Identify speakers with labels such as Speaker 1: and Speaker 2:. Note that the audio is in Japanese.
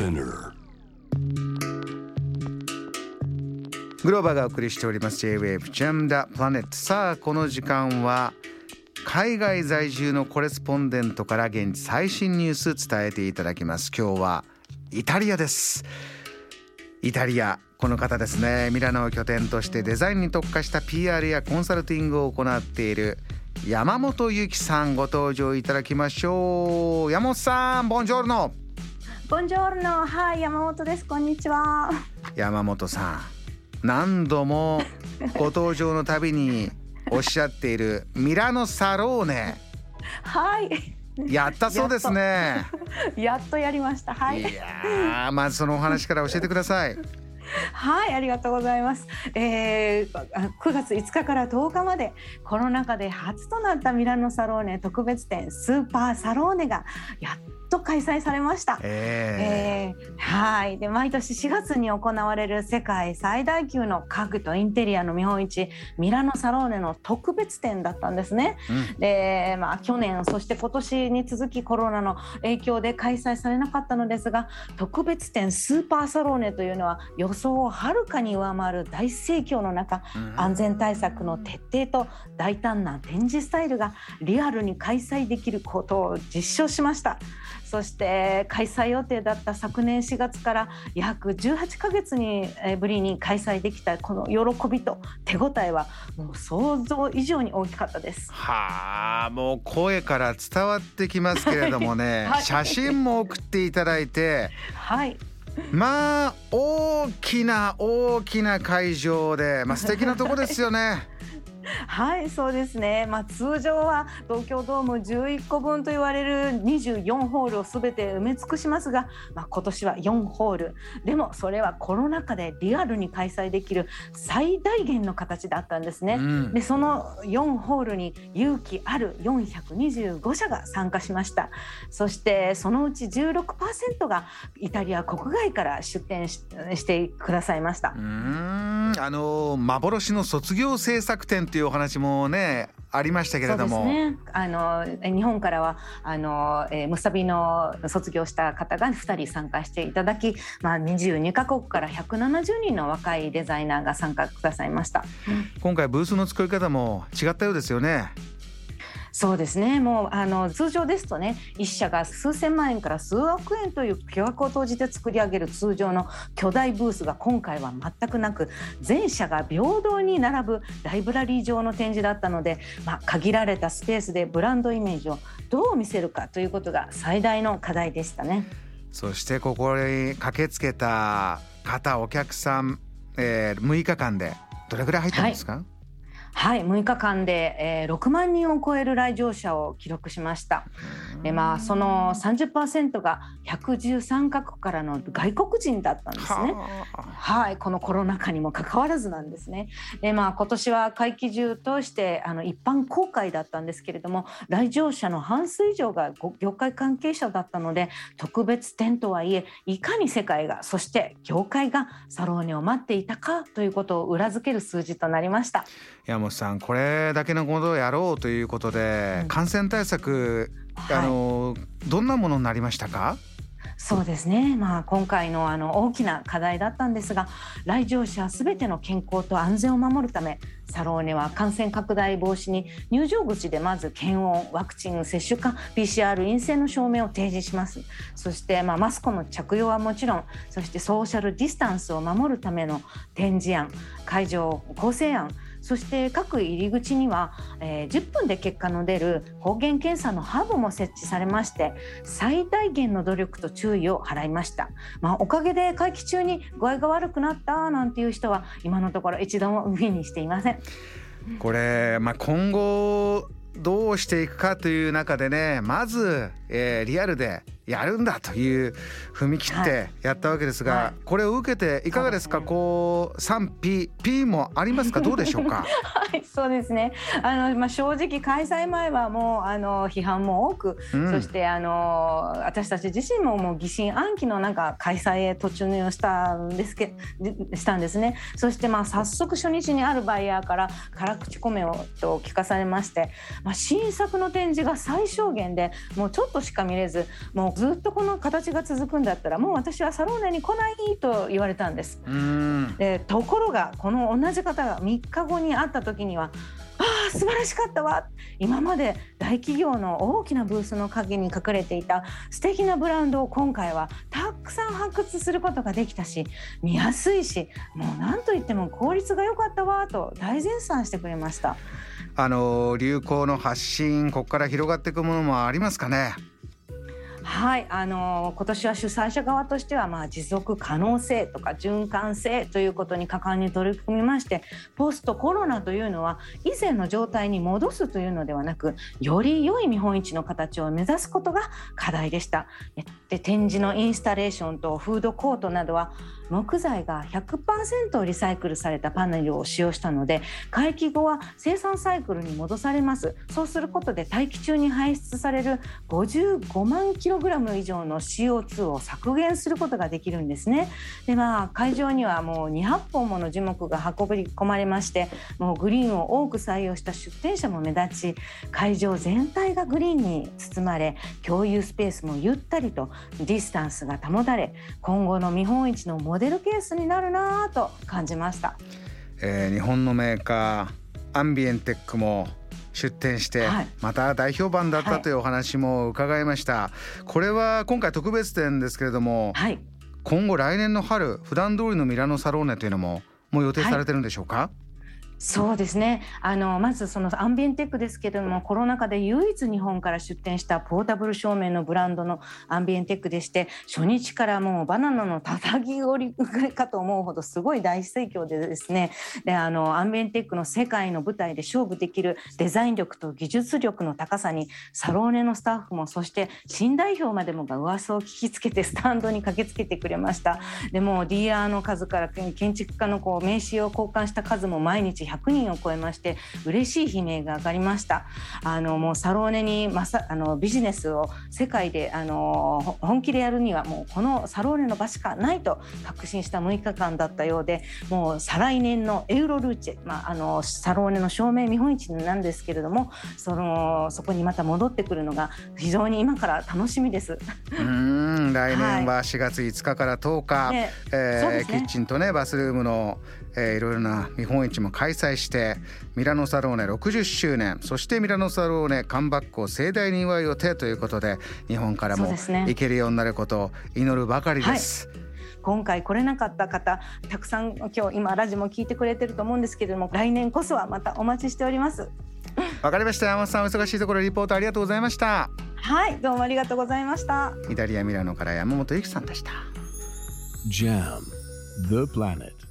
Speaker 1: Spinner.
Speaker 2: グローバーがお送りしております。J-Wave Jam the Planet さあこの時間は海外在住のコレスポンデントから現地最新ニュース伝えていただきます。今日はイタリアです。イタリアこの方ですね。ミラノを拠点としてデザインに特化した PR やコンサルティングを行っている山本由紀さんご登場いただきましょう。山本さんボンジョルノ。
Speaker 3: ボンジョルノ、はい、山本です。こんにちは。
Speaker 2: 山本さん何度もご登場のたびにおっしゃっているミラノサローネ
Speaker 3: はい、
Speaker 2: やったそうですね
Speaker 3: やっとやりました。はいい、
Speaker 2: やーまずそのお話から教えてください
Speaker 3: はい、ありがとうございます。えー、あ9月5日から10日までコロナ禍で初となったミラノサローネ特別展スーパーサローネがやっと開催されました。
Speaker 2: え
Speaker 3: え。ーはい。で毎年4月に行われる世界最大級の家具とインテリアの見本市ミラノサローネの特別展だったんですね。
Speaker 2: ーうん。
Speaker 3: でまあ、去年そして今年に続きコロナの影響で開催されなかったのですが特別展スーパーサローネというのは予想をはるかに上回る大盛況の中
Speaker 2: うん。
Speaker 3: 安全対策の徹底と大胆な展示スタイルがリアルに開催できることを実証しましたそして開催予定だった昨年4月から約18ヶ月にえーぶりに開催できたこの喜びと手応えはもう想像以上に大きかったです。
Speaker 2: はあもう声から伝わってきますけれどもね、
Speaker 3: はい
Speaker 2: 写真も送っていただいて
Speaker 3: はい
Speaker 2: まあ大きな大きな会場で、まあ、素敵なとこですよね。
Speaker 3: はいそうですね、まあ、通常は東京ドーム11個分と言われる24ホールをすべて埋め尽くしますが、まあ、今年は4ホール。でもそれはコロナ禍でリアルに開催できる最大限の形だったんですね。
Speaker 2: うん。
Speaker 3: でその4ホールに勇気ある425社が参加しました。そしてそのうち16%がイタリア国外から出展ししてくださいました
Speaker 2: んあの幻の卒業制作展というお話もねありましたけれども、
Speaker 3: そうですね。あの日本からはあの、えー、ムサビの卒業した方が2人参加していただき、まあ22カ国から170人の若いデザイナーが参加くださいました。
Speaker 2: 今回ブースの作り方も違ったようですよね。
Speaker 3: そうですね。もうあの通常ですとね、一社が数千万円から数億円という巨額を投じて作り上げる通常の巨大ブースが今回は全くなく、全社が平等に並ぶライブラリー上の展示だったので、まあ限られたスペースでブランドイメージをどう見せるかということが最大の課題でしたね。
Speaker 2: そしてここに駆けつけた方お客さん、えー、6日間でどれぐらい入ったんですか、
Speaker 3: はい、6日間で、えー、6万人を超える来場者を記録しました。でまあその30%が113カ国からの外国人だったんですね。
Speaker 2: は
Speaker 3: い、このコロナ禍にもかかわらずなんですね。で、まあ今年は会期中としてあの一般公開だったんですけれども、来場者の半数以上がご業界関係者だったので、特別展とはいえ、いかに世界がそして業界がサローネを待っていたかということを裏付ける数字となりました。
Speaker 2: 山本さんこれだけのことをやろうということで、
Speaker 3: うん。
Speaker 2: 感染対策あ
Speaker 3: はい。
Speaker 2: のどんなものになりましたか？
Speaker 3: そうですね、まあ、今回のあの大きな課題だったんですが来場者すべての健康と安全を守るためサローネは感染拡大防止に入場口でまず検温ワクチン接種か PCR 陰性の証明を提示します。そして、まあ、マスクの着用はもちろんそしてソーシャルディスタンスを守るための展示案会場構成案そして各入り口には、えー10分で結果の出る抗原検査のハブも設置されまして最大限の努力と注意を払いました、まあ、おかげで会期中に具合が悪くなったなんていう人は今のところ一度も耳にしていません。
Speaker 2: これ、まあ、今後どうしていくかという中でねまず、えーリアルでやるんだという踏み切ってやったわけですが、
Speaker 3: はい。
Speaker 2: これを受けていかがですか？
Speaker 3: ね
Speaker 2: こう賛否 P もありますか？どうでしょうか？
Speaker 3: はい、そうですね。あのまあ正直開催前はもうあの批判も多く、
Speaker 2: うん。
Speaker 3: そしてあの私たち自身ももう疑心暗鬼のなんか開催へ突入をしたんですけしたんですね。そしてまあ早速初日にあるバイヤーから辛口コメをと聞かされまして、まあ新作の展示が最小限でもうちょっとしか見れず、もうずっとこの形が続くんだったらもう私はサローネに来ないと言われたんです。でところがこの同じ方が3日後に会った時にはああ素晴らしかったわ。今まで大企業の大きなブースの陰に隠れていた素敵なブランドを今回はたくさん発掘することができたし見やすいしもう何と言っても効率が良かったわと大絶賛してくれました。
Speaker 2: あの流行の発信ここから広がっていくものもありますかね？
Speaker 3: はいあの今年は主催者側としては、まあ、持続可能性とか循環性ということに果敢に取り組みましてポストコロナというのは以前の状態に戻すというのではなくより良い見本市の形を目指すことが課題でした。で展示のインスタレーションとフードコートなどは木材が100%リサイクルされたパネルを使用したので回帰後は生産サイクルに戻されますそうすることで大気中に排出される55万キログラム以上の CO2 を削減することができるんですね。でまあ会場にはもう200本もの樹木が運び込まれましてもうグリーンを多く採用した出店者も目立ち会場全体がグリーンに包まれ共有スペースもゆったりとディスタンスが保たれ今後の見本市のモデルケースになるなと感じました、
Speaker 2: えー、日本のメーカーアンビエンテックも出展して、また大評判だったというお話も伺いました、はい、これは今回特別展ですけれども、はい、今後来年の春普段通りのミラノサローネというのももう予定されてるんでしょうか、はい
Speaker 3: そうですね。あのまずそのアンビエンテックですけれどもコロナ禍で唯一日本から出店したポータブル照明のブランドのアンビエンテックでして初日からもうバナナのたたき折りかと思うほどすごい大盛況でですね。であのアンビエンテックの世界の舞台で勝負できるデザイン力と技術力の高さにサローネのスタッフもそして新代表までもが噂を聞きつけてスタンドに駆けつけてくれました。でもディーラーの数から建築家のこう名刺を交換した数も毎日100人を超えまして嬉しい悲鳴が上がりました。あのもうサローネにまさあのビジネスを世界であの本気でやるにはもうこのサローネの場しかないと確信した6日間だったようでもう再来年のエウロルーチェ、まあ、あのサローネの証明見本市なんですけれどもそのそこにまた戻ってくるのが非常に今から楽しみです。
Speaker 2: うん 来年は4月5日から10日、はい、えーね、キッチンとねバスルームのえー、いろいろな見本市も開催してミラノサローネ60周年そしてミラノサローネカムバックを盛大に祝う予定ということで日本からも行けるようになることを祈るばかりです。
Speaker 3: 今回来れなかった方たくさん今日今ラジも聞いてくれてると思うんですけれども来年こそはまたお待ちしております。
Speaker 2: わかりました。山本さんお忙しいところリポートありがとうございました。
Speaker 3: はい。どうもありがとうございました。
Speaker 2: イタリアミラノから山本由紀さんでした。
Speaker 1: JAM The Planet